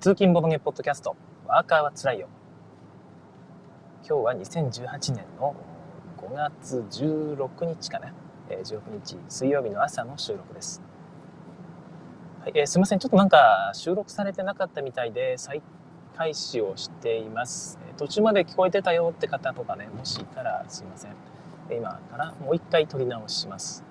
通勤ボドゲポッドキャスト、ワーカーはつらいよ。今日は2018年の5月16日かな。えー、16日水曜日の朝の収録です。はいえー、すいません。ちょっとなんか収録されてなかったみたいで再開始をしています。途中まで聞こえてたよって方とかね、もしいたらすいません。今からもう一回撮り直します。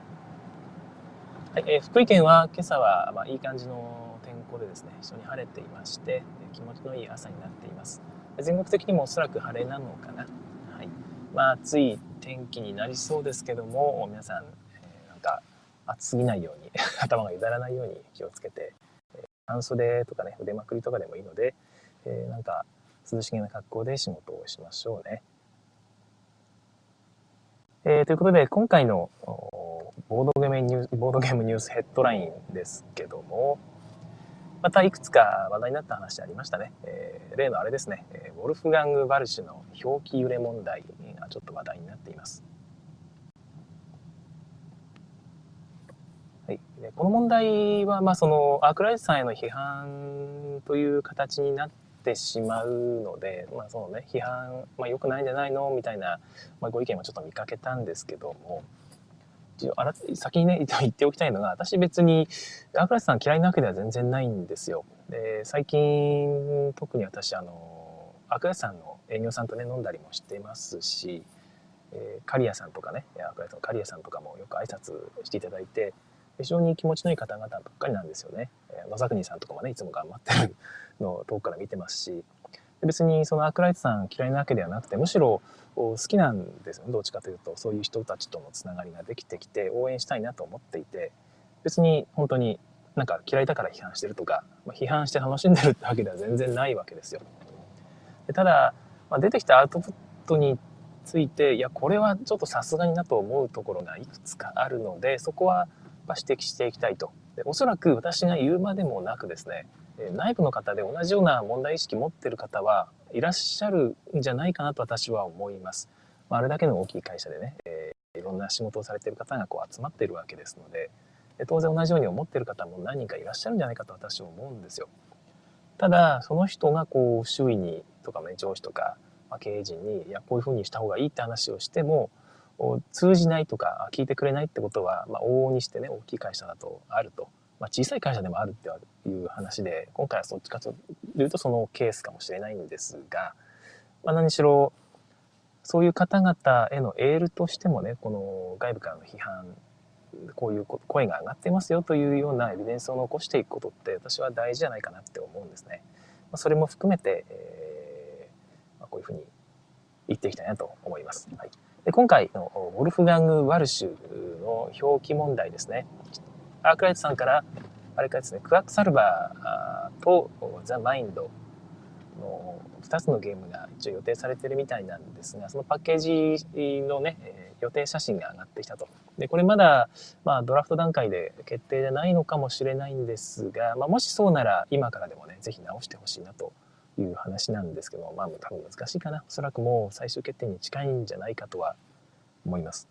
はいえー、福井県は今朝は、まあ、いい感じの候でですね非常に晴れていまして気持ちのいい朝になっています。全国的にもおそらく晴れなのかな、はい。まあ、暑い天気になりそうですけども皆さん、えー、なんか暑すぎないように 頭がゆだらないように気をつけて、えー、半袖とかね腕まくりとかでもいいので、えー、なんか涼しげな格好で仕事をしましょうね。えー、ということで今回のボードゲームニュースボードゲームニュースヘッドラインですけども、またいくつか話題になった話ありましたね。えー、例のあれですね、えウォルフガング・バルシュの表記揺れ問題がちょっと話題になっています。はい、でこの問題は、まあ、そのアークライトさんへの批判という形になってしまうので、まあそのね、批判、まあ、良くないんじゃないの？みたいな、まあ、ご意見もちょっと見かけたんですけども、あら先にね 言っておきたいのが私別にアクラスさん嫌いなわけでは全然ないんですよ。で最近特に私あのアクラスさんの営業さんとね飲んだりもしてますし、えー、刈谷さんとかねアクラスの刈谷さんとかもよく挨拶していただいて非常に気持ちのいい方々ばっかりなんですよね。野崎国さんとかもねいつも頑張ってるのを遠くから見てますし別にそのアクライトさん嫌いなわけではなくてむしろ好きなんですよねどっちかというとそういう人たちとのつながりができてきて応援したいなと思っていて別に本当になんか嫌いだから批判してるとか、まあ、批判して楽しんでるってわけでは全然ないわけですよ。でただ、まあ、出てきたアウトプットについていやこれはちょっとさすがになと思うところがいくつかあるのでそこは指摘していきたいと。でおそらく私が言うまでもなくですね内部の方で同じような問題意識持ってる方はいらっしゃるんじゃないかなと私は思います。まあ、あれだけの大きい会社でね、えー、いろんな仕事をされてる方がこう集まっているわけですので、え当然同じように思ってる方も何人かいらっしゃるんじゃないかと私は思うんですよ。ただ、その人がこう周囲にとかね、上司とか、まあ、経営陣に、いや、こういうふうにした方がいいって話をしても、通じないとか聞いてくれないってことは、まあ、往々にしてね、大きい会社だとあると。まあ、小さい会社でもあるっていう話で今回はそっちかというとそのケースかもしれないんですが、まあ、何しろそういう方々へのエールとしてもねこの外部からの批判こういう声が上がってますよというようなエビデンスを残していくことって私は大事じゃないかなって思うんですね。まあ、それも含めて、えーまあ、こういうふうに言っていきたいなと思います。はい、で今回のウォルフガング・ワルシュの表記問題ですね。アークライトさんから、あれかですね、クワックサルバーとザ・マインドの2つのゲームが一応予定されてるみたいなんですが、そのパッケージのね、予定写真が上がってきたと。で、これまだ、まあ、ドラフト段階で決定でないのかもしれないんですが、まあ、もしそうなら今からでもね、ぜひ直してほしいなという話なんですけど、まあ、多分難しいかな。おそらくもう最終決定に近いんじゃないかとは思います。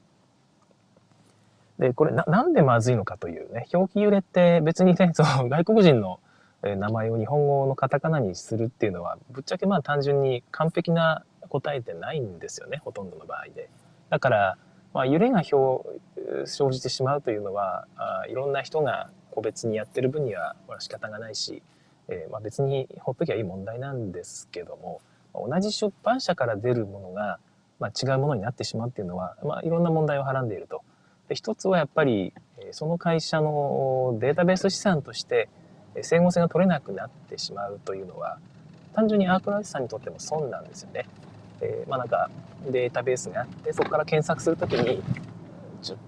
で、これな、なんでまずいのかというね、表記揺れって別にね、その外国人の名前を日本語のカタカナにするっていうのは、ぶっちゃけまあ単純に完璧な答えてないんですよね、ほとんどの場合で。だから、まあ、揺れが表生じてしまうというのはあいろんな人が個別にやってる分にはこれは仕方がないし、えー、まあ、別にほっときゃいい問題なんですけども同じ出版社から出るものが、まあ、違うものになってしまうっていうのは、まあ、いろんな問題をはらんでいると。で一つはやっぱりその会社のデータベース資産として整合性が取れなくなってしまうというのは単純にアークライトさんにとっても損なんですよね。えー、まあなんかデータベースがあってそこから検索するときに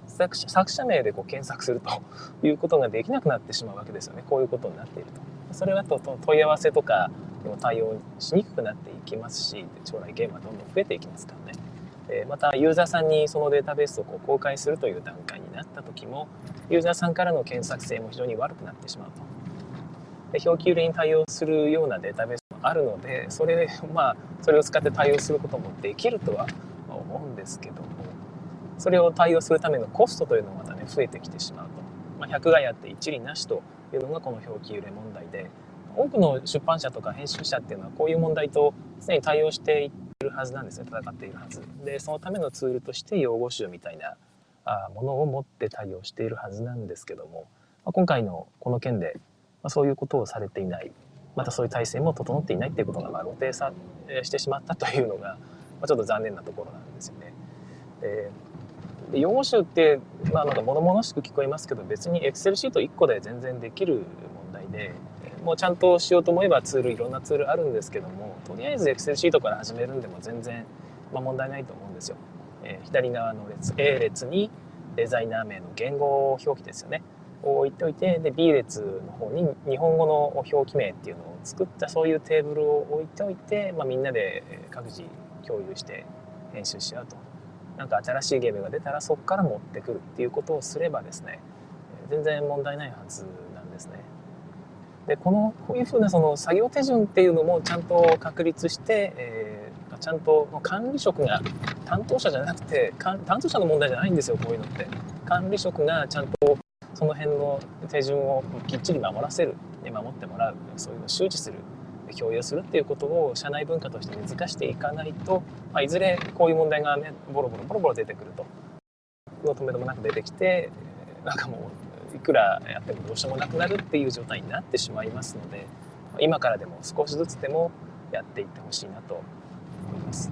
作者作者名でこう検索するということができなくなってしまうわけですよねこういうことになっていると。それはと問い合わせとかでも対応しにくくなっていきますし将来ゲームはどんどん増えていきますからね。えまたユーザーさんにそのデータベースをこう公開するという段階になった時もユーザーさんからの検索性も非常に悪くなってしまうと。で表記売りに対応するようなデータベースもあるのでそれ,、まあ、それを使って対応することもできるとは思うんですけどもそれを対応するためのコストというのがまたね増えてきてしまうと。まあ、100がやって一理なしというのがこの表記揺れ問題で多くの出版社とか編集者っていうのはこういう問題と常に対応していってるはずなんですね戦っているはずでそのためのツールとして用語集みたいなあものを持って対応しているはずなんですけども、まあ、今回のこの件で、まあ、そういうことをされていないまたそういう体制も整っていないっていうことがまあ露呈さしてしまったというのが、まあ、ちょっと残念なところなんですよね。で用語集って、まあ、なんか物々しく聞こえますけど別にエクセルシート1個で全然できる問題でもうちゃんとしようと思えばツールいろんなツールあるんですけどもとりあえずエクセルシートから始めるんでも全然、まあ、問題ないと思うんですよ。えー、左側の列 A 列にデザイナー名の言語表記ですよねを置いておいてで B 列の方に日本語の表記名っていうのを作ったそういうテーブルを置いておいて、まあ、みんなで各自共有して編集し合うとなんか新しいゲームが出たらそこから持ってくるっていうことをすればですね全然問題ないはずなんですね。でこのこういうふうなその作業手順っていうのもちゃんと確立して、えー、ちゃんと管理職が担当者じゃなくて担当者の問題じゃないんですよこういうのって。管理職がちゃんとその辺の手順をきっちり守らせる。守ってもらう。そういうのを周知する。共有するっていうことを社内文化として根付かしていかないと、まあ、いずれこういう問題がねボロボロボロボロ出てくると。の止めどもなく出てきてなんかもういくらやってもどうしようもなくなるっていう状態になってしまいますので今からでも少しずつでもやっていってほしいなと思います。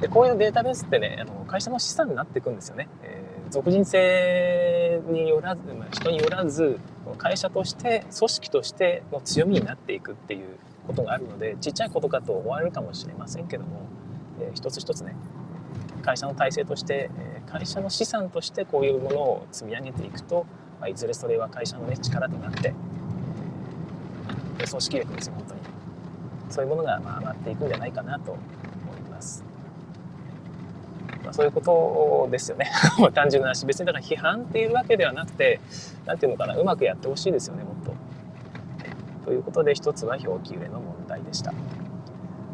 でこういうデータベースってねあの会社の資産になっていくんですよね。えー、俗人性によらず、まあ、人によらず会社として組織としての強みになっていくっていうことがあるのでちっちゃいことかと思われるかもしれませんけども、えー、一つ一つね会社の体制として、え会社の資産としてこういうものを積み上げていくと、まあ、いずれそれは会社の、ね、力となって、えー、組織力ですよ本当にそういうものがまあ上がっていくんじゃないかなと思います。まあ、そういうことですよね 単純な話別にだから批判っていうわけではなくて何ていうのかなうまくやってほしいですよねもっと。ということで一つは表記揺れの問題でした。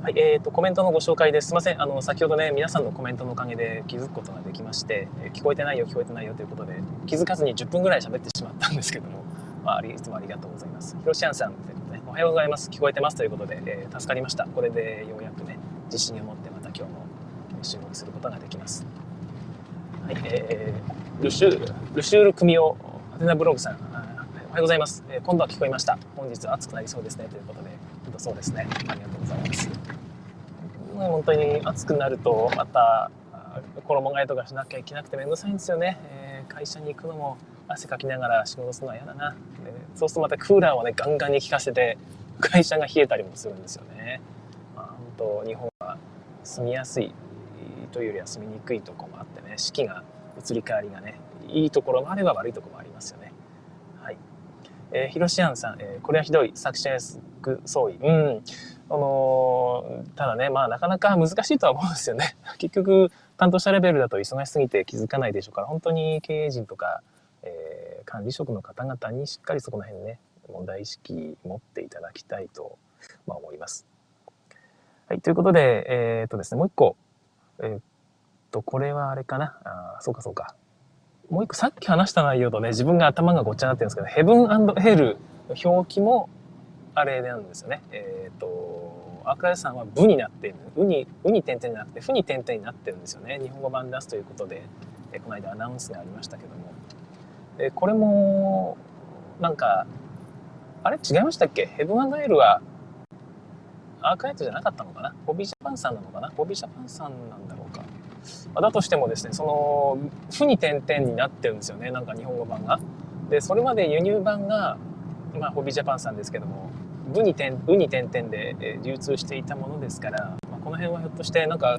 はい、えーと、コメントのご紹介です。すいません。あの、先ほどね、皆さんのコメントのおかげで気づくことができまして、え聞こえてないよ、聞こえてないよということで、気づかずに10分ぐらい喋ってしまったんですけども、まあ、いつもありがとうございます。ひろしあんさんということで、おはようございます。聞こえてますということで、えー、助かりました。これでようやくね、自信を持ってまた今日も収録することができます。はい、えー、ルシュール、ルシュール組を、アテナブログさん、おはようございます。えー、今度は聞こえました。本日暑くなりそうですね。ということで、本当そうですね。ありがとうございます。本当に暑くなると、また、衣替えとかしなきゃいけなくてめんどくさいんですよね。えー、会社に行くのも汗かきながら仕事するのは嫌だな。でそうするとまたクーラーをね、ガンガンに効かせて、会社が冷えたりもするんですよね。まあ、本当日本は住みやすいというよりは住みにくいところもあってね四季が移り変わりがねいいところもあれば悪いところもありますよね。はい。えー、ヒロシアンさん、えー、これはひどい作者総意。うん。あのー、ただね、まあなかなか難しいとは思うんですよね。結局、担当者レベルだと忙しすぎて気づかないでしょうから、本当に経営陣とか、えー、管理職の方々にしっかりそこの辺ね、問題意識持っていただきたいと、まあ、思います。はい、ということで、えー、っとですね、もう一個、えー、っと、これはあれかな？あそうかそうか。もう一個、さっき話した内容とね、自分が頭がごっちゃになってるんですけど、ヘブンヘルの表記もあれなんですよね。えっ、と、アークライさんは部になっている。うに、うに点々じゃなくて、ふに点々になってるんですよね。日本語版出すということで、えこの間アナウンスがありましたけども。えこれも、なんか、あれ？違いましたっけ？ヘブンエルはアークライトじゃなかったのかな？ホビージャパンさんなのかな？ホビージャパンさんなんだろうか。だとしてもですね、その、負に点々になってるんですよね、なんか日本語版が。で、それまで輸入版が、まあ、ホビージャパンさんですけども、部に点、うに点々で流通していたものですから、まあ、この辺はひょっとしてなんか、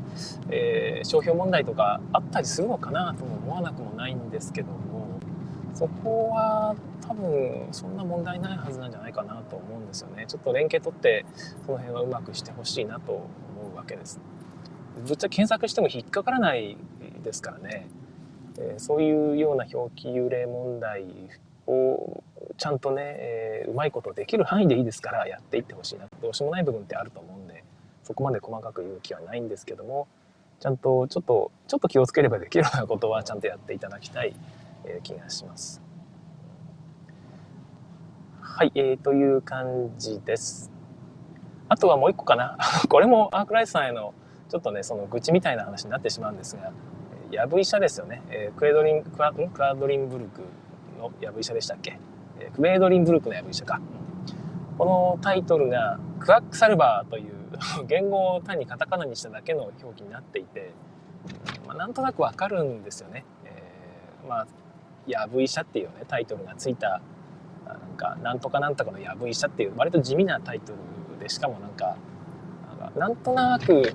えー、商標問題とかあったりするのかなとも思わなくもないんですけども、そこは多分そんな問題ないはずなんじゃないかなと思うんですよね。ちょっと連携取ってその辺はうまくしてほしいなと思うわけです。ぶっちゃけ検索しても引っかからないですからね。えー、そういうような表記幽霊問題をちゃんとね、えー、うまいことできる範囲でいいですからやっていってほしいなどうしようもない部分ってあると思うんでそこまで細かく言う気はないんですけどもちゃんとちょっとちょっと気をつければできるようなことはちゃんとやっていただきたい、えー、気がします。はい、えー、という感じです。あとはもう一個かな。これもアークライトさんへのちょっとね、その愚痴みたいな話になってしまうんですが、ヤブ医者ですよね。えー、クエドリン、クワクラドリンブルクのヤブ医者でしたっけ、えー、クエドリンブルクのヤブ医者か。このタイトルがクワックサルバーという 言語を単にカタカナにしただけの表記になっていて、まあ、なんとなくわかるんですよね。えー、まあ、ヤブ医者っていうね、タイトルがついた、なんか、なんとかなんとかのヤブ医者っていう割と地味なタイトルで、しかもなんか、なんとなく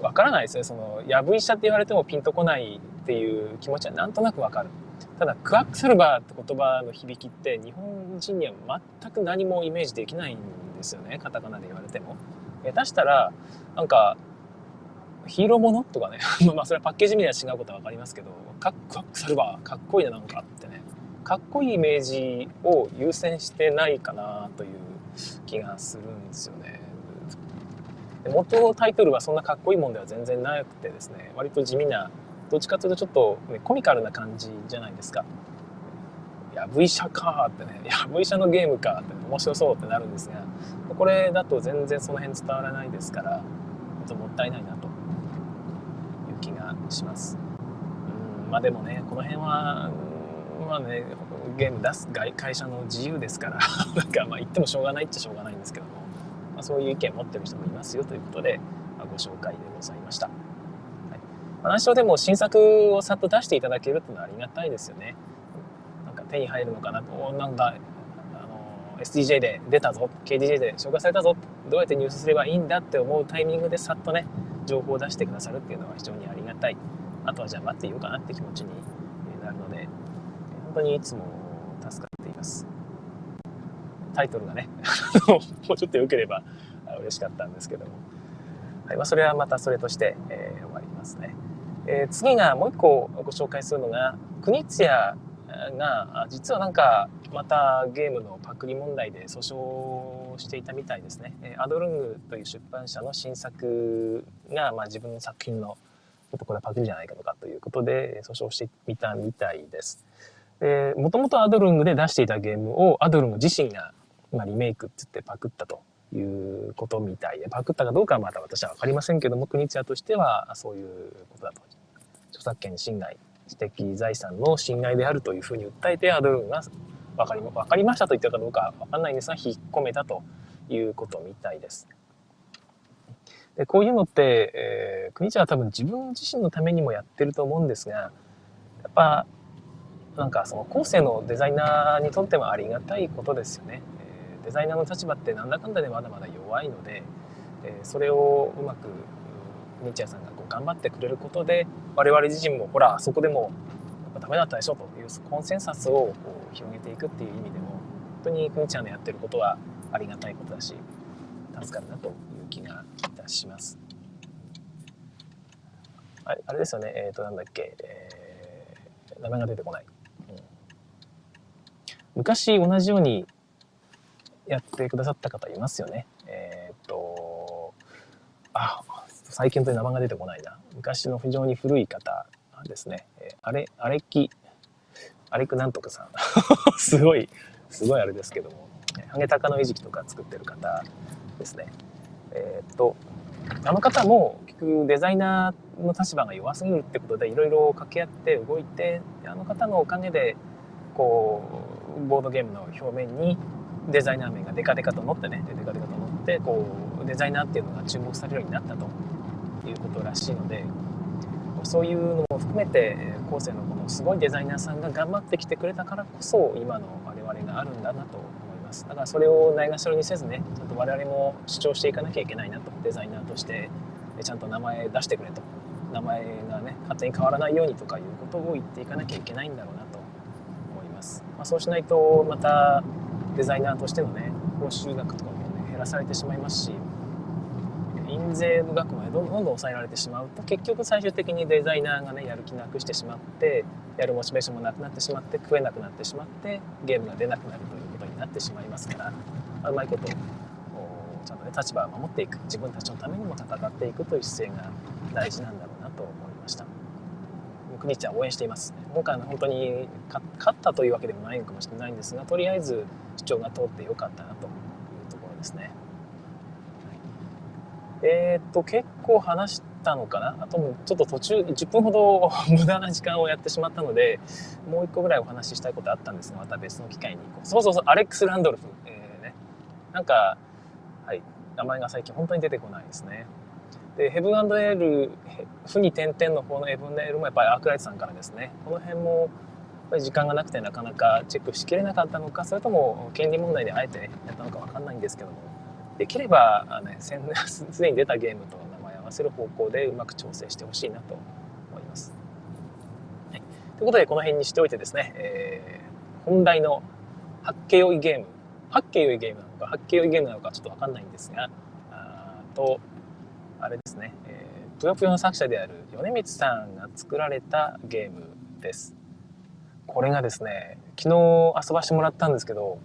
わからないですね。その、やぶ医者って言われてもピンとこないっていう気持ちはなんとなくわかる。ただ、クワックサルバーって言葉の響きって日本人には全く何もイメージできないんですよね。カタカナで言われても。下手したら、なんか、ヒーローものとかね。まあ、それはパッケージ見りゃ違うことはわかりますけど、クワックサルバー、かっこいいな、なんかってね。かっこいいイメージを優先してないかなという気がするんですよね。元のタイトルはそんなかっこいいもんでは全然なくてですね割と地味などっちかというとちょっと、ね、コミカルな感じじゃないですか。いやぶ医者かってねい やぶ医者のゲームかって面白そうってなるんですがこれだと全然その辺伝わらないですからちょっともったいないなという気がします。うんまあでもねこの辺はまあねゲーム出す会社の自由ですから なんかまあ言ってもしょうがないっちゃしょうがないんですけどもまあ、そういう意見を持ってる人もいますよということで、まあ、ご紹介でございました。はいまあ、何しろでも新作をさっと出していただけるっていうのはありがたいですよね。なんか手に入るのかなと、なんだ、あの、SDJ で出たぞ、KDJ で紹介されたぞ、どうやって入手すればいいんだって思うタイミングでさっとね、情報を出してくださるっていうのは非常にありがたい。あとはじゃあ待っていようかなって気持ちになるので、本当にいつも助かっています。タイトルがね もうちょっと良ければ嬉しかったんですけども、はいまあ、それはまたそれとして、えー、終わりますね、えー、次がもう一個ご紹介するのが国津屋が実はなんかまたゲームのパクリ問題で訴訟していたみたいですね。アドルングという出版社の新作が、まあ、自分の作品のちょっとこれはパクリじゃないかとかということで訴訟してみたみたいです。もともとアドルングで出していたゲームをアドルング自身がまあ、リメイクって言ってパクったということみたいで、パクったかどうかはまだ私は分かりませんけども、国津屋としてはそういうことだと。著作権侵害、知的財産の侵害であるというふうに訴えて、アドルンが分かり分かりましたと言ったかどうか分かんないんですが、引っ込めたということみたいです。でこういうのって、えー、国津は多分自分自身のためにもやってると思うんですが、やっぱなんかその後世のデザイナーにとってもありがたいことですよね。デザイナーの立場ってなんだかんだでまだまだ弱いので、えそれをうまくニッチャーさんがこう頑張ってくれることで我々自身もほらそこでもやっぱダメだったでしょというコンセンサスをこう広げていくっていう意味でも本当にくにちゃんのやってることはありがたいことだし助かるなという気がいたします。あれあれですよねえっ、ー、となんだっけ、えー、名前が出てこない。うん、昔同じようにやってくださった方いますよね。えー、っと、あ、最近という名前が出てこないな。昔の非常に古い方ですね。え、あれ、あれき、あれくなんとかさん。すごい、すごいあれですけども、ハゲタカの餌食とか作ってる方ですね。えー、っと、あの方も結局デザイナーの立場が弱すぎるってことでいろいろ掛け合って動いてあの方のおかげでこうボードゲームの表面にデザイナー名がデカデカと乗ってねデカデカと乗ってこうデザイナーっていうのが注目されるようになったということらしいのでそういうのも含めて後世のこのすごいデザイナーさんが頑張ってきてくれたからこそ今の我々があるんだなと思います。だからそれをないがしろにせずねちゃんと我々も主張していかなきゃいけないなとデザイナーとしてちゃんと名前出してくれと。名前がね勝手に変わらないようにとかいうことを言っていかなきゃいけないんだろうなと思います、まあ、そうしないとまたデザイナーとしてのね報酬額とかもね減らされてしまいますし印税の額までどんどん抑えられてしまうと結局最終的にデザイナーがねやる気なくしてしまってやるモチベーションもなくなってしまって食えなくなってしまってゲームが出なくなるということになってしまいますからうまいことちゃんとね立場を守っていく自分たちのためにも戦っていくという姿勢が大事なんだクリーチャー応援しています今回の本当に勝ったというわけでもないのかもしれないんですがとりあえず主張が通ってよかったなというところですね。えー、っと結構話したのかな？あともちょっと途中10分ほど無駄な時間をやってしまったのでもう1個ぐらいお話ししたいことあったんですがまた別の機会にそうそうそうアレックス・ランドルフ、えー、ね、なんかはい。名前が最近本当に出てこないですね。でヘブンエール負に点々の方のヘブンエールもやっぱりアークライトさんからですね。この辺もやっぱり時間がなくてなかなかチェックしきれなかったのかそれとも権利問題であえてやったのか分かんないんですけども。できれば、ね、すでに出たゲームと名前を合わせる方向でうまく調整してほしいなと思います。はい、ということでこの辺にしておいてですね、えー、本題の八景酔いゲーム。八景酔いゲームなのか八景酔いゲームなのかちょっと分かんないんですがあとあれですね、え、ぷよぷよの作者である米光さんが作られたゲームです。これがですね、昨日遊ばしてもらったんですけど、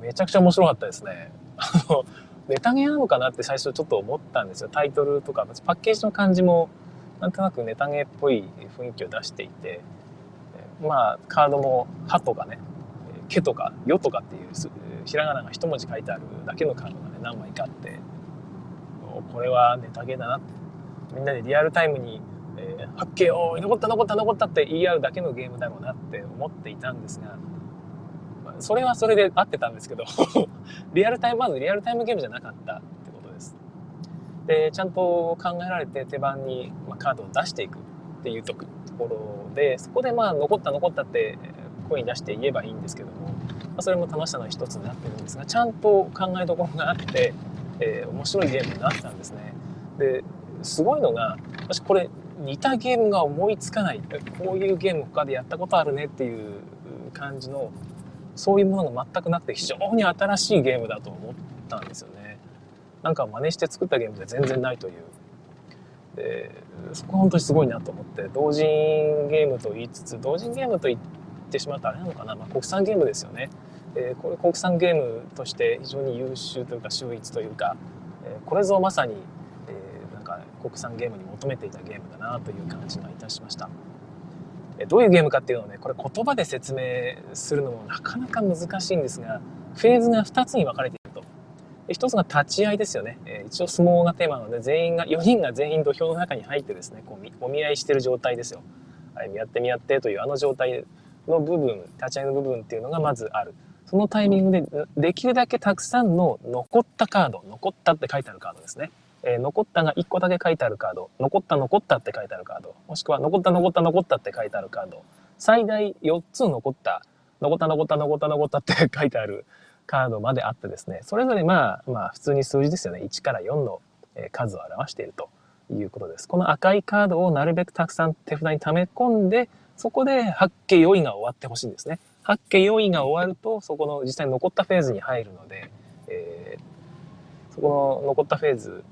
めちゃくちゃ面白かったですね。あの、ネタゲーなのかなって最初ちょっと思ったんですよ。タイトルとか、パッケージの感じも、なんとなくネタゲっぽい雰囲気を出していて、まあ、カードも、歯とかね、毛とか、よとかっていう、ひらがなが一文字書いてあるだけのカードがね、何枚かあって、これはネタゲーだなみんなでリアルタイムに「えー、発見お残った残った残った」って言い合うだけのゲームだろうなって思っていたんですがそれはそれで合ってたんですけど リアルタイムまずリアルタイムゲームじゃなかったってことです。でちゃんと考えられて手番にカードを出していくっていうところでそこでまあ残った残ったって声に出して言えばいいんですけども、ま、それも楽しさの一つになってるんですがちゃんと考えどころがあってえー、面白いゲームになったんですね。ですごいのが私これ似たゲームが思いつかないこういうゲーム他でやったことあるねっていう感じのそういうものが全くなくて非常に新しいゲームだと思ったんですよね。なんか真似して作ったゲームで全然ないという。でそこは本当にすごいなと思って同人ゲームと言いつつ同人ゲームと言ってしまうとあれなのかな、まあ、国産ゲームですよね。えー、これ国産ゲームとして非常に優秀というか秀逸というか、えー、これぞまさに、えー、なんか国産ゲームに求めていたゲームだなという感じがいたしました。えどういうゲームかっていうのをねこれ言葉で説明するのもなかなか難しいんですがフェーズが2つに分かれていると。一つが立ち合いですよね。え一応相撲がテーマなので全員が4人が全員土俵の中に入ってですねこうお見合いしてる状態ですよ。はい、見合って見合ってというあの状態の部分立ち合いの部分っていうのがまずある。そのタイミングでできるだけたくさんの残ったカード、残ったって書いてあるカードですね。えー、残ったが1個だけ書いてあるカード、残った残ったって書いてあるカード、もしくは残った残った残ったって書いてあるカード、最大4つ残った、残った残った残った残ったって書いてあるカードまであってですね、それぞれまあ、まあ普通に数字ですよね。1から4の数を表しているということです。この赤いカードをなるべくたくさん手札に溜め込んで、そこで八景4位が終わってほしいんですね。八景4位が終わると、そこの実際に残ったフェーズに入るので、えー、そこの残ったフェーズ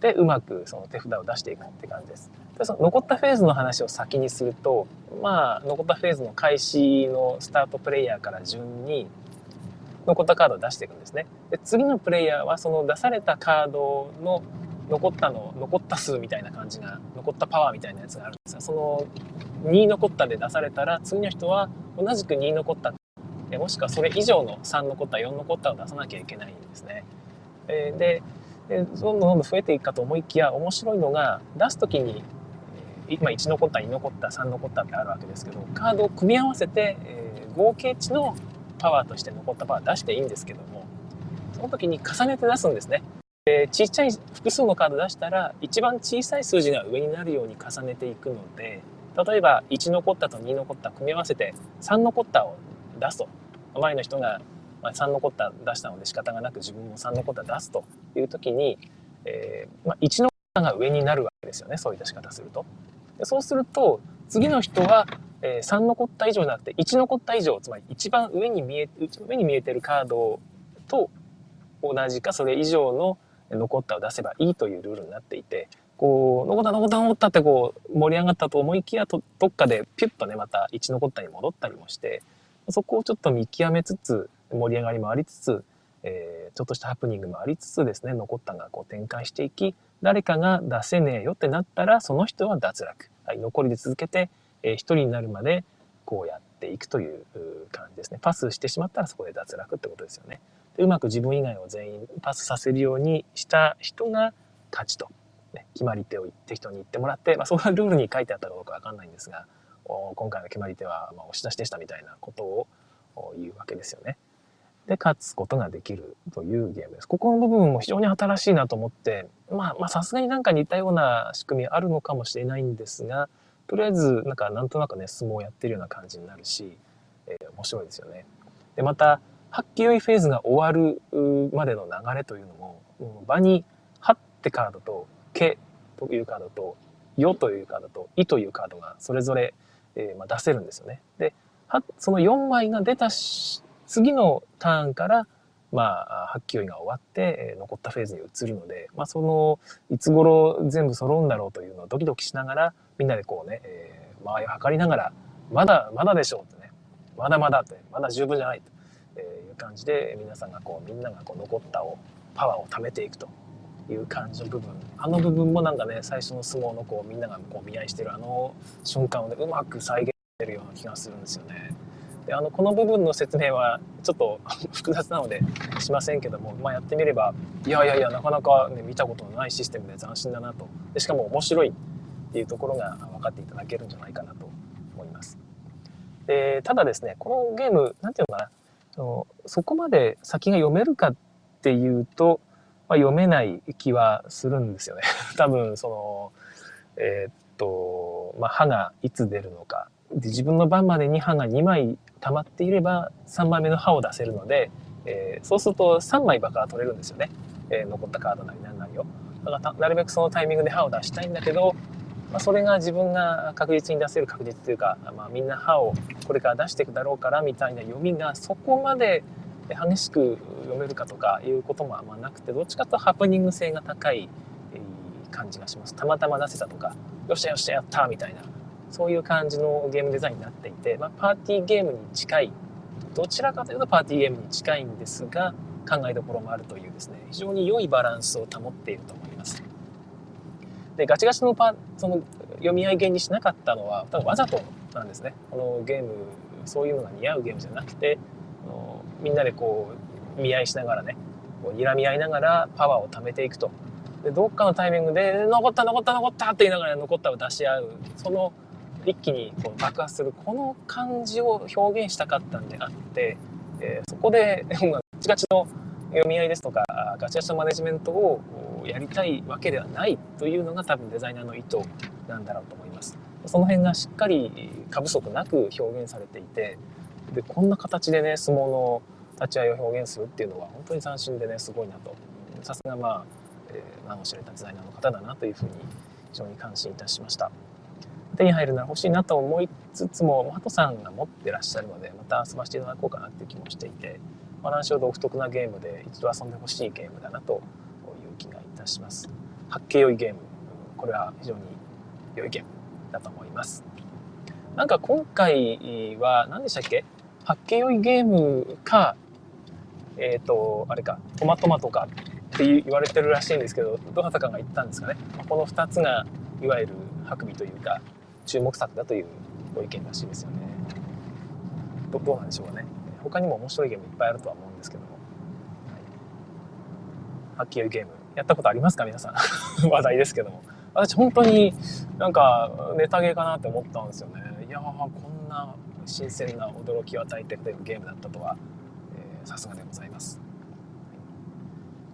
でうまくその手札を出していくって感じです。でその残ったフェーズの話を先にすると、まあ、残ったフェーズの開始のスタートプレイヤーから順に残ったカードを出していくんですね。で次のプレイヤーはその出されたカードの残ったの残った数みたいな感じが残ったパワーみたいなやつがあるんですがその2残ったで出されたら次の人は同じく2残ったもしくはそれ以上の3残った4残ったを出さなきゃいけないんですね。でどんどんどんどん増えていくかと思いきや面白いのが出す時に今1残った2残った3残ったってあるわけですけどカードを組み合わせて、え、合計値のパワーとして残ったパワー出していいんですけどもその時に重ねて出すんですね。で小さい複数のカード出したら一番小さい数字が上になるように重ねていくので例えば1残ったと2残った組み合わせて3残ったを出すと前の人が3残った出したので仕方がなく自分も3残った出すという時に、えーまあ、1残ったが上になるわけですよねそういった仕方すると。でそうすると次の人は、えー、3残った以上じゃなくて1残った以上つまり一番上に見え上に見えてるカードと同じかそれ以上の残ったを出せばいいというルールになっていてこう、残った残った残ったってこう、盛り上がったと思いきや、どっかでピュッとね、また1残ったに戻ったりもして、そこをちょっと見極めつつ、盛り上がりもありつつ、えー、ちょっとしたハプニングもありつつですね、残ったがこう展開していき、誰かが出せねえよってなったら、その人は脱落。はい、残りで続けて、えー、1人になるまでこうやっていくという感じですね。パスしてしまったらそこで脱落ってことですよね。でうまく自分以外を全員パスさせるようにした人が勝ちと、ね、決まり手を適当に言ってもらって、まあ、それはルールに書いてあったかどうかわかんないんですが今回の決まり手はま押し出しでしたみたいなことを言うわけですよね。で勝つことができるというゲームです。ここの部分も非常に新しいなと思って、まあ、さすがになんか似たような仕組みあるのかもしれないんですが、とりあえず、なんかなんとなくね、相撲をやってるような感じになるし、えー、面白いですよね。で、また、発揮良いフェーズが終わるまでの流れというのも、もう場に、はってカードと、けというカードと、よというカードと、いというカードがそれぞれ、えー、まあ、出せるんですよね。で、その4枚が出た次のターンから、まあ、発揮が終わって、えー、残ったフェーズに移るので、まあ、その、いつ頃全部揃うんだろうというのをドキドキしながら、みんなでこうね、えー、間合いを測りながら、まだ、まだでしょうってね、まだまだって、まだ十分じゃないと。いう感じで皆さんがこうみんながこう残ったをパワーを貯めていくという感じの部分あの部分もなんかね最初の相撲のこうみんながこう見合いしてるあの瞬間をねうまく再現してるような気がするんですよね。であのこの部分の説明はちょっと複雑なのでしませんけども、まあ、やってみればいやいやいやなかなか、ね、見たことのないシステムで斬新だなとでしかも面白いっていうところが分かっていただけるんじゃないかなと思います。でただですねこのゲーム何て言うのかなそそこまで先が読めるかっていうと、まあ、読めない気はするんですよね。多分そのえー、っと、まあ、歯がいつ出るのかで自分の番までに歯が2枚溜まっていれば3枚目の歯を出せるので、えー、そうすると3枚場から取れるんですよね、えー、残ったカードなり何なりを。だからなるべくそのタイミングで歯を出したいんだけど、まあ、それが自分が確実に出せる確実というか、まあ、みんな歯をこれから出していくだろうからみたいな読みがそこまで激しく読めるかとかいうこともあんまなくてどっちかというとハプニング性が高い感じがしますたまたま出せたとかよっしゃよっしゃやったみたいなそういう感じのゲームデザインになっていて、まあ、パーティーゲームに近いどちらかというとパーティーゲームに近いんですが考えどころもあるというですね非常に良いバランスを保っていると思います。でガチガチのパその読み合いゲにしなかったのは多分わざとなんですねこのゲームそういうのが似合うゲームじゃなくてみんなでこう見合いしながらねこう睨み合いながらパワーを貯めていくとでどっかのタイミングで「残った残った残った!」って言いながら残ったを出し合うその一気にこう爆発するこの感じを表現したかったんであって、えー、そこでガチガチの読み合いですとかガチガチのマネジメントをやりたいわけではないというのが多分デザイナーの意図なんだろうと思います。その辺がしっかり過不足なく表現されていてでこんな形でね相撲の立ち合いを表現するっていうのは本当に斬新でねすごいなと。さすがまあ、え、名を知れたデザイナーの方だなというふうに非常に感心いたしました。手に入るなら欲しいなと思いつつもハトさんが持ってらっしゃるのでまた遊ばせていただこうかなっていう気もしていてバランス独特なゲームで一度遊んでほしいゲームだなという気がいたします。発見良いゲーム。これは非常に良いゲームだと思います。なんか今回は何でしたっけ？発見良いゲームかえっ、ー、とあれかトマトマトかって言われてるらしいんですけどどなたかが言ったんですかね。この2つがいわゆるハクビというか注目作だというご意見らしいですよね。どどうなんでしょうかね。他にも面白いゲームいっぱいあるとは思うんですけども、はい、発見良いゲーム。やったことありますか皆さん？話題ですけども。私本当になんかネタゲーかなって思ったんですよね。いやーこんな新鮮な驚きを与えてくれるゲームだったとはさすがでございます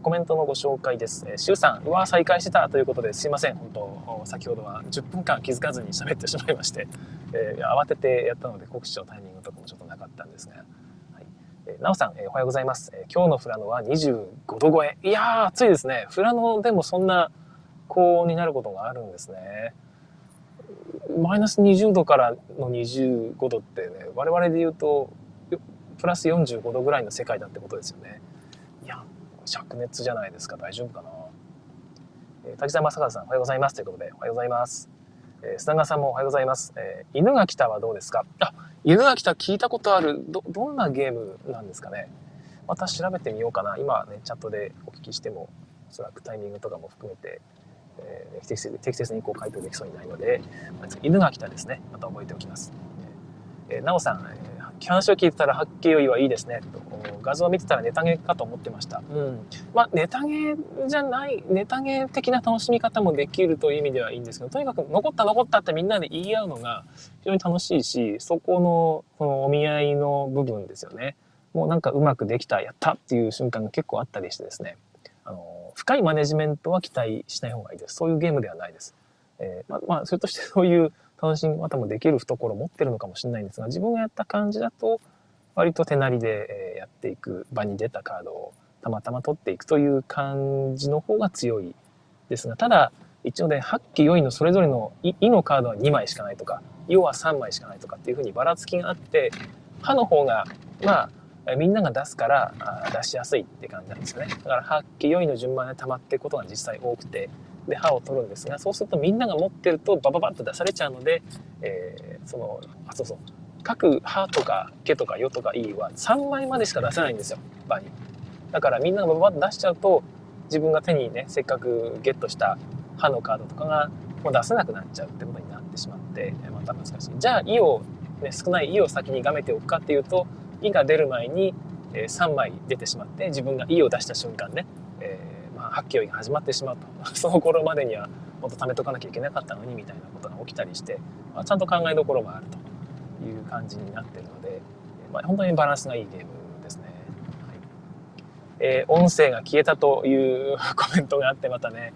コメントのご紹介です。えー、シュウさん、うわ、再開してたということですいません。本当、先ほどは10分間気づかずに喋ってしまいまして、えー、慌ててやったので告知のタイミングとかもちょっとなかったんですが、はいえなおさん、えー、おはようございます、えー、今日の富良野は25度超え。いやー、暑いですね。富良野でもそんな高温になることがあるんですね。マイナス20度からの25度ってね、我々で言うと、プラス45度ぐらいの世界だってことですよね。いや、灼熱じゃないですか。大丈夫かな？えー、滝沢正和さん、おはようございます。ということで、おはようございます。えー、砂川さんもおはようございます。えー、犬が来たはどうですか？あ、犬が来た聞いたことある。ど、どんなゲームなんですかね？また調べてみようかな。今ね、チャットでお聞きしても、おそらくタイミングとかも含めて、えー、適切適切にこう回答できそうにないので、犬が来たですね。また覚えておきます。えー、なおさん、えー、話を聞いてたら八景よりはいいですね。と画像を見てたらネタゲかと思ってました。うん。まあ、ネタゲじゃない、ネタゲ的な楽しみ方もできるという意味ではいいんですけど、とにかく残った残ったってみんなで言い合うのが非常に楽しいし、そこの、このお見合いの部分ですよね。もうなんかうまくできた、やったっていう瞬間が結構あったりしてですね。深いマネジメントは期待しない方がいいです。そういうゲームではないです。えー、まあ、まあ、それとして そういう楽しみ方もできる懐を持ってるのかもしれないんですが、自分がやった感じだと、割と手なりでやっていく場に出たカードをたまたま取っていくという感じの方が強いですが、ただ、一応ね、8期4位のそれぞれの「い」のカードは2枚しかないとか「い」は3枚しかないとかっていうふうにばらつきがあって「歯の方がまあみんなが出すから出しやすいって感じなんですよね。だから8期4位の順番で溜まっていくことが実際多くてで歯を取るんですがそうするとみんなが持ってるとバババッと出されちゃうので、えー、そのあそうそう。各歯とか毛とかよとかいいは3枚までしか出せないんですよ。場に。だからみんながババッと出しちゃうと自分が手にねせっかくゲットした歯のカードとかがもう出せなくなっちゃうってことになってしまってまた難しい。じゃあ「い」を、ね、少ない「い」を先にがめておくかっていうと「い」が出る前に3枚出てしまって自分が「い」を出した瞬間ね、えー、まあ、発揮が始まってしまうと。その頃までにはもっと貯めとかなきゃいけなかったのにみたいなことが起きたりして、まあ、ちゃんと考えどころもあると。いう感じになってるので、まあ、本当にバランスがいいゲームですね。はい。えー、音声が消えたというコメントがあってまたね、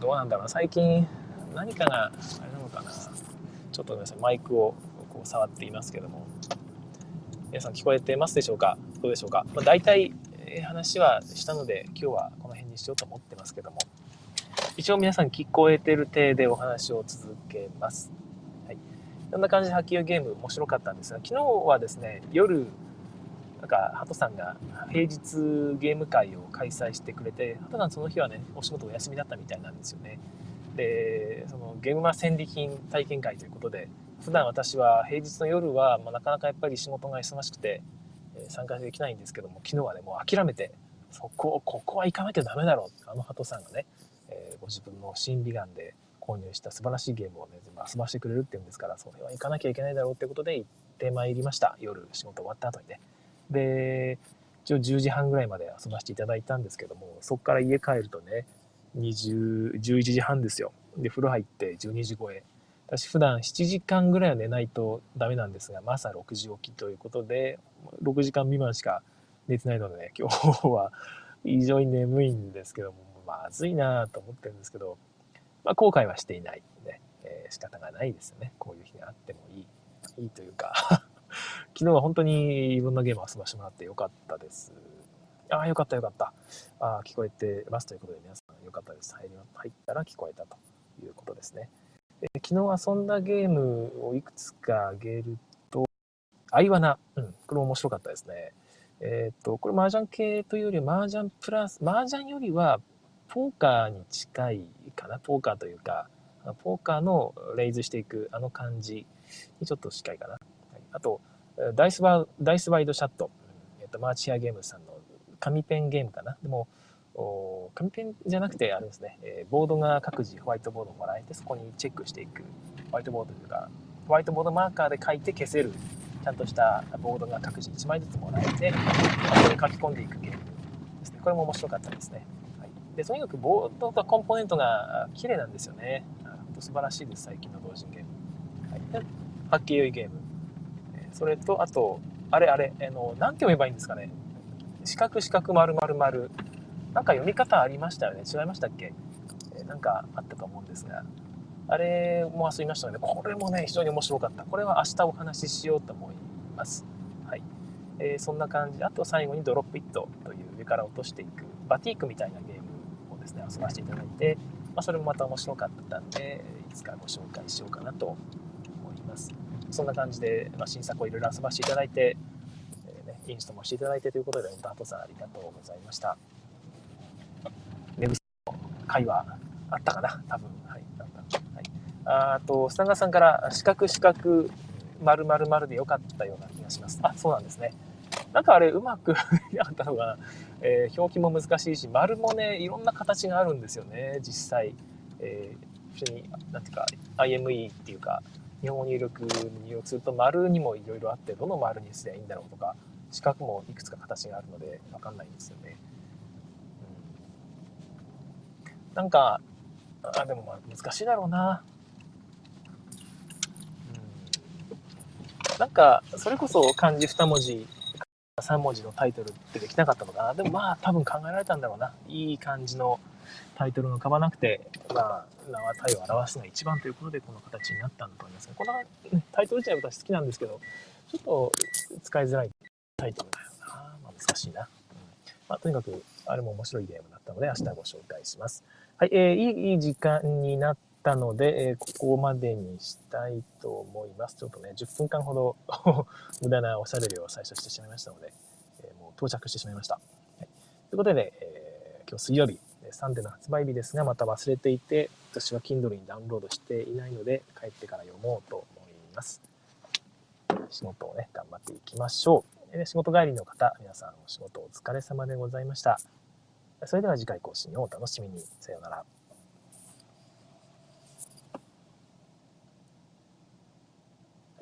どうなんだろう。最近何かがあれなのかな。ちょっと皆さんマイクをこう触っていますけども。皆さん聞こえてますでしょうか？どうでしょうか、まあ、大体話はしたので今日はこの辺にしようと思ってますけども。一応皆さん聞こえてる体でお話を続けます。はい。そんな感じで波及ゲーム面白かったんですが、昨日はですね、夜、なんか、ハトさんが平日ゲーム会を開催してくれて、ハトさんその日はね、お仕事お休みだったみたいなんですよね。で、そのゲームマ戦利品体験会ということで、普段私は平日の夜は、まあ、なかなかやっぱり仕事が忙しくて、え参加できないんですけども、昨日はね、もう諦めて、そこ、ここは行かなきゃダメだろうあのハトさんがね、えー、ご自分の審美眼で購入した素晴らしいゲームをね、全部遊ばしてくれるっていうんですから、それは行かなきゃいけないだろうってことで行ってまいりました。夜仕事終わった後にね。で、一応10時半ぐらいまで遊ばせていただいたんですけども、そこから家帰るとね、20、11時半ですよ。で、風呂入って12時超え。私普段7時間ぐらいは寝ないとダメなんですが、朝6時起きということで、6時間未満しか寝てないのでね、今日は非常に眠いんですけども、まずいなと思ってるんですけど、まあ、後悔はしていないので、えー、仕方がないですよね。こういう日があってもいい、いいというか 昨日は本当にいろんなゲーム遊ばしてもらってよかったです。ああ、よかったよかった。ああ、聞こえてますということで皆さんよかったです。入ったら聞こえたということですね。え、昨日遊んだゲームをいくつか挙げると、アイワナ。うん、これ面白かったですね。えっ、と、これ麻雀系というより麻雀プラス、麻雀よりはポーカーに近いかな、ポーカーというか、ポーカーのレイズしていくあの感じにちょっと近いかな。はい、あと、ダイスワダイスワイドシャット、えっと、マーチアゲームさんの紙ペンゲームかな。でも、紙ペンじゃなくて、あれですね、えボードが各自ホワイトボードをもらえて、そこにチェックしていく。ホワイトボードというか、ホワイトボードマーカーで書いて消せる、ちゃんとしたボードが各自1枚ずつもらえて、それに書き込んでいくゲームですね。これも面白かったですね。はいで、とにかくボードとコンポーネントが綺麗なんですよね。本当素晴らしいです、最近の同人ゲーム。はい、で、ハッキー良いゲーム。それと、あと、あれあれ、あの、なんて読めばいいんですかね。四角四角丸丸丸。なんか読み方ありましたよね。違いましたっけ？えーなんかあったと思うんですが。あれも遊びましたので、これもね、非常に面白かった。これは明日お話ししようと思います。はい。えー、そんな感じ。あと最後にドロップイットという上から落としていくバティークみたいなゲームをですね、遊ばせていただいて、まあ、それもまた面白かったんで、いつかご紹介しようかなと思います。そんな感じで、まあ、新作をいろいろ遊ばせていただいて、えーね、インストもしていただいてということで、本当、ハトさんありがとうございました。眠の会話あったかな多分。はい。あった。はい。あと、スタンガさんから、四角四角、丸丸丸でよかったような気がします。あ、そうなんですね。なんかあれうまくできなかったのが、えー、表記も難しいし丸もねいろんな形があるんですよね実際、えー、普通になんていうか IME っていうか日本語入力に入力すると丸にもいろいろあってどの丸にすればいいんだろうとか四角もいくつか形があるので分かんないんですよね。うん、なんかあでもまあ難しいだろうな。うん、なんかそれこそ漢字2文字3文字のタイトルってできなかったのかな。でもまあ多分考えられたんだろうな。いい感じのタイトルが浮かばなくてまあ名は体を表すのが一番ということでこの形になったんだと思いますがこのタイトル自体は私好きなんですけどちょっと使いづらいタイトルだよな、まあ、難しいな、うん。まあ、とにかくあれも面白いゲームだったので明日ご紹介します。はい、えー、いい時間になったので、えー、ここまでにしたいと思います。ちょっとね、10分間ほど 無駄なおしゃべりを最初してしまいましたので、えー、もう到着してしまいました。はい、ということで、えー、今日水曜日、サンデーの発売日ですが、また忘れていて、私は Kindle にダウンロードしていないので、帰ってから読もうと思います。仕事をね、頑張っていきましょう。え仕事帰りの方、皆さんお仕事お疲れ様でございました。それでは次回更新をお楽しみに。さようなら。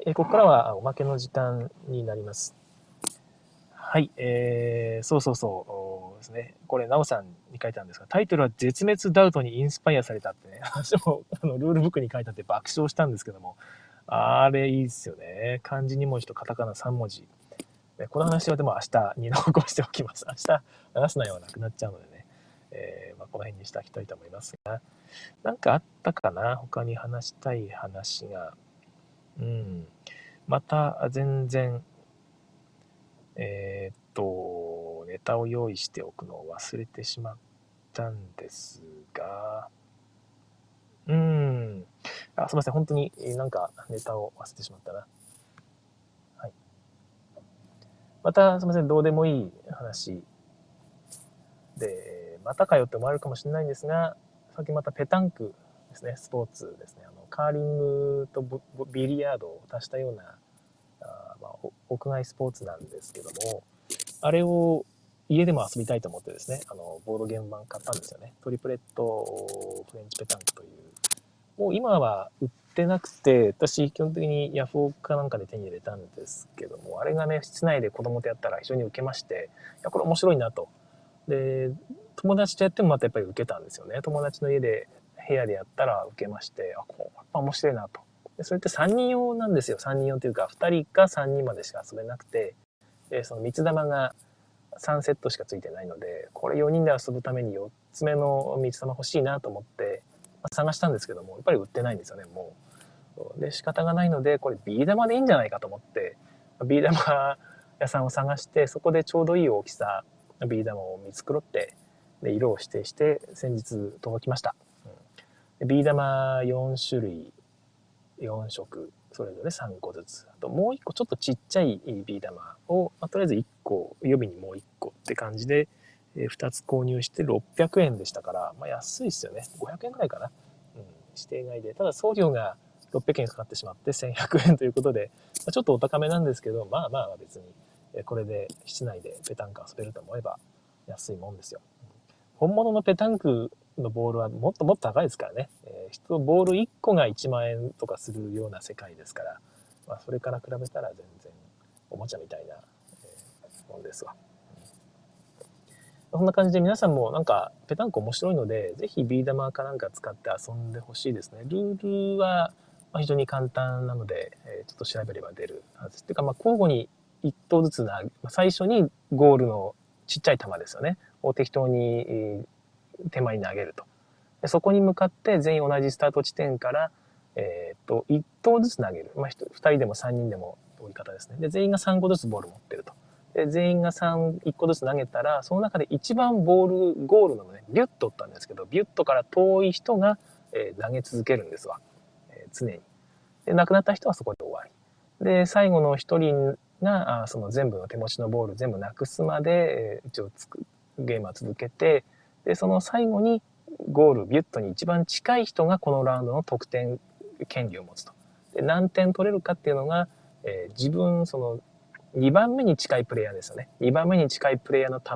えここからはおまけの時間になります。はい、えー、そうそうそうですね。これ、なおさんに書いたんですが、タイトルは絶滅ダウトにインスパイアされたってね、私もあのルールブックに書いたって爆笑したんですけども、あれいいっすよね。漢字2文字とカタカナ3文字。この話はでも明日に残しておきます。明日話す内容はなくなっちゃうのでね、えー、まあ、この辺にしておきたいと思いますが、なんかあったかな？他に話したい話が。うん。また全然、えー、っと、ネタを用意しておくのを忘れてしまったんですが、うん。あすみません。本当になんかネタを忘れてしまったな。はい。また、すみません。どうでもいい話で、またかよって思われるかもしれないんですが、さっきまたペタンクですね、スポーツですね。あのカーリングとビリヤードを足したようなあ、まあ、屋外スポーツなんですけども、あれを家でも遊びたいと思ってですね、あのボードゲーム版買ったんですよね。トリプレットフレンチペタンクという。もう今は売ってなくて、私基本的にヤフオクかなんかで手に入れたんですけども、あれがね、室内で子供とやったら非常に受けまして、いや、これ面白いなと。で、友達とやってもまたやっぱり受けたんですよね。友達の家で部屋でやったら受けまして、あ、こう、やっぱ面白いなと。でそれって3人用なんですよ。3人用というか、2人か3人までしか遊べなくて、でその三つ玉が3セットしかついてないので、これ4人で遊ぶために4つ目の三つ玉欲しいなと思って、まあ、探したんですけども、やっぱり売ってないんですよね、もう。で、仕方がないので、これビー玉でいいんじゃないかと思って、ビー玉屋さんを探して、そこでちょうどいい大きさ、ビー玉を見繕って、で色を指定して先日届きました。ビー玉4種類4色それぞれ3個ずつあともう1個ちょっとちっちゃいビー玉を、まあ、とりあえず1個予備にもう1個って感じで、えー、2つ購入して600円でしたから、まあ、安いですよね。500円ぐらいかな、うん、指定外で。ただ送料が600円かかってしまって1100円ということで、まあ、ちょっとお高めなんですけどまあまあ別にこれで室内でペタンク遊べると思えば安いもんですよ本物のペタンクのボールはもっともっと高いですからね。えー、ボール1個が1万円とかするような世界ですから、まあ、それから比べたら全然おもちゃみたいな、えー、もんですわ。こんな感じで皆さんもなんかペタンク面白いので、ぜひビー玉かなんか使って遊んでほしいですね。ルールは非常に簡単なので、えー、ちょっと調べれば出るはず。ていうか、まあ、交互に1投ずつな、最初にゴールのちっちゃい球ですよね。を適当に手前に投げると。でそこに向かって全員同じスタート地点から、えっ、と、1投ずつ投げる。まあ、2人でも3人でも多い方ですね。で、全員が3個ずつボール持ってると。で、全員が3、1個ずつ投げたら、その中で一番ボール、ゴールのね、ビュッとったんですけど、ビュッとから遠い人が、えー、投げ続けるんですわ。えー、常に。で、亡くなった人はそこで終わり。で、最後の1人が、あその全部の手持ちのボール全部なくすまで、えー、一応つく、ゲームは続けて、で、その最後にゴール、ビュットに一番近い人がこのラウンドの得点権利を持つと。で何点取れるかっていうのが、えー、自分、その、2番目に近いプレイヤーですよね。2番目に近いプレイヤーの球、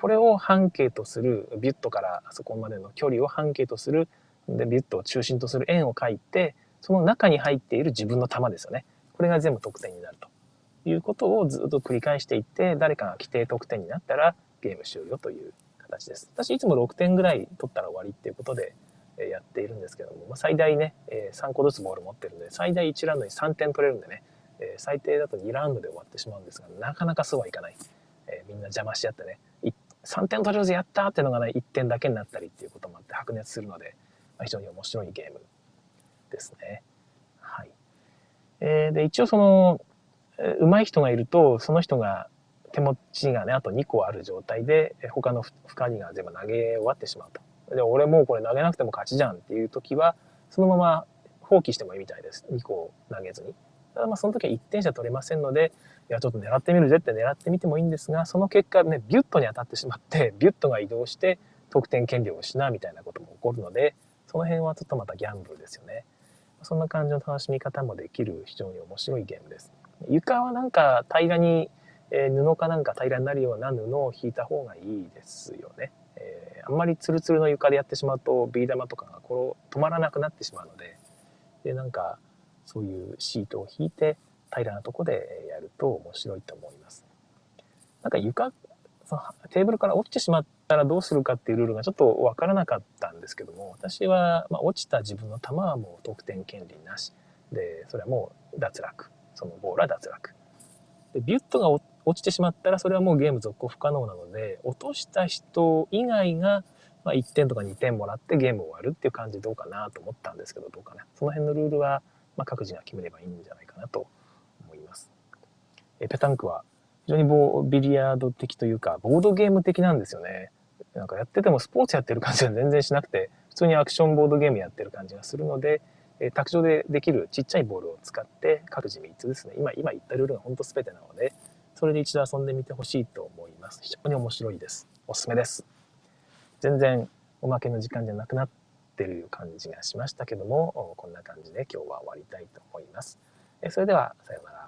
これを半径とする、ビュットからあそこまでの距離を半径とする、で、ビュットを中心とする円を書いて、その中に入っている自分の球ですよね。これが全部得点になるということをずっと繰り返していって、誰かが規定得点になったらゲーム終了という形です。私いつも6点ぐらい取ったら終わりっていうことでやっているんですけども、まあ、最大ね、3個ずつボール持ってるんで、最大1ラウンドに3点取れるんでね、最低だと2ラウンドで終わってしまうんですが、なかなかそうはいかない。みんな邪魔し合ってね、3点取れるぞやったっていうのがね、1点だけになったりっていうこともあって白熱するので、まあ、非常に面白いゲームですね。はい。えー、で、一応その、上手い人がいると、その人が手持ちがね、あと2個ある状態で、他の2人が全部投げ終わってしまうと。で、俺もうこれ投げなくても勝ちじゃんっていう時は、そのまま放棄してもいいみたいです。2個投げずに。ただまあその時は1点しか取れませんので、いやちょっと狙ってみるぜって狙ってみてもいいんですが、その結果ね、ビュットに当たってしまって、ビュットが移動して得点権利を失うみたいなことも起こるので、その辺はちょっとまたギャンブルですよね。そんな感じの楽しみ方もできる非常に面白いゲームです。床はなんか平らに、えー、布かなんか平らになるような布を引いた方がいいですよね。えー、あんまりツルツルの床でやってしまうとビー玉とかがこ止まらなくなってしまうので、で、なんかそういうシートを引いて平らなとこでやると面白いと思います。なんか床、そのテーブルから落ちてしまったらどうするかっていうルールがちょっとわからなかったんですけども、私は、ま落ちた自分の球はもう得点権利なし。で、それはもう脱落。そのボールは脱落。で、ビュットが落ちてしまったらそれはもうゲーム続行不可能なので、落とした人以外が、ま1点とか2点もらってゲーム終わるっていう感じどうかなと思ったんですけど、どうかな。その辺のルールは、ま各自が決めればいいんじゃないかなと思います。えペタンクは非常にボビリヤード的というか、ボードゲーム的なんですよね。なんかやっててもスポーツやってる感じは全然しなくて、普通にアクションボードゲームやってる感じがするので、え卓上でできるちっちゃいボールを使って各自3つですね。今、今言ったルールが本当全てなので、それで一度遊んでみてほしいと思います。非常に面白いです。おすすめです。全然おまけの時間じゃなくなってる感じがしましたけども、こんな感じで今日は終わりたいと思います。それでは、さようなら。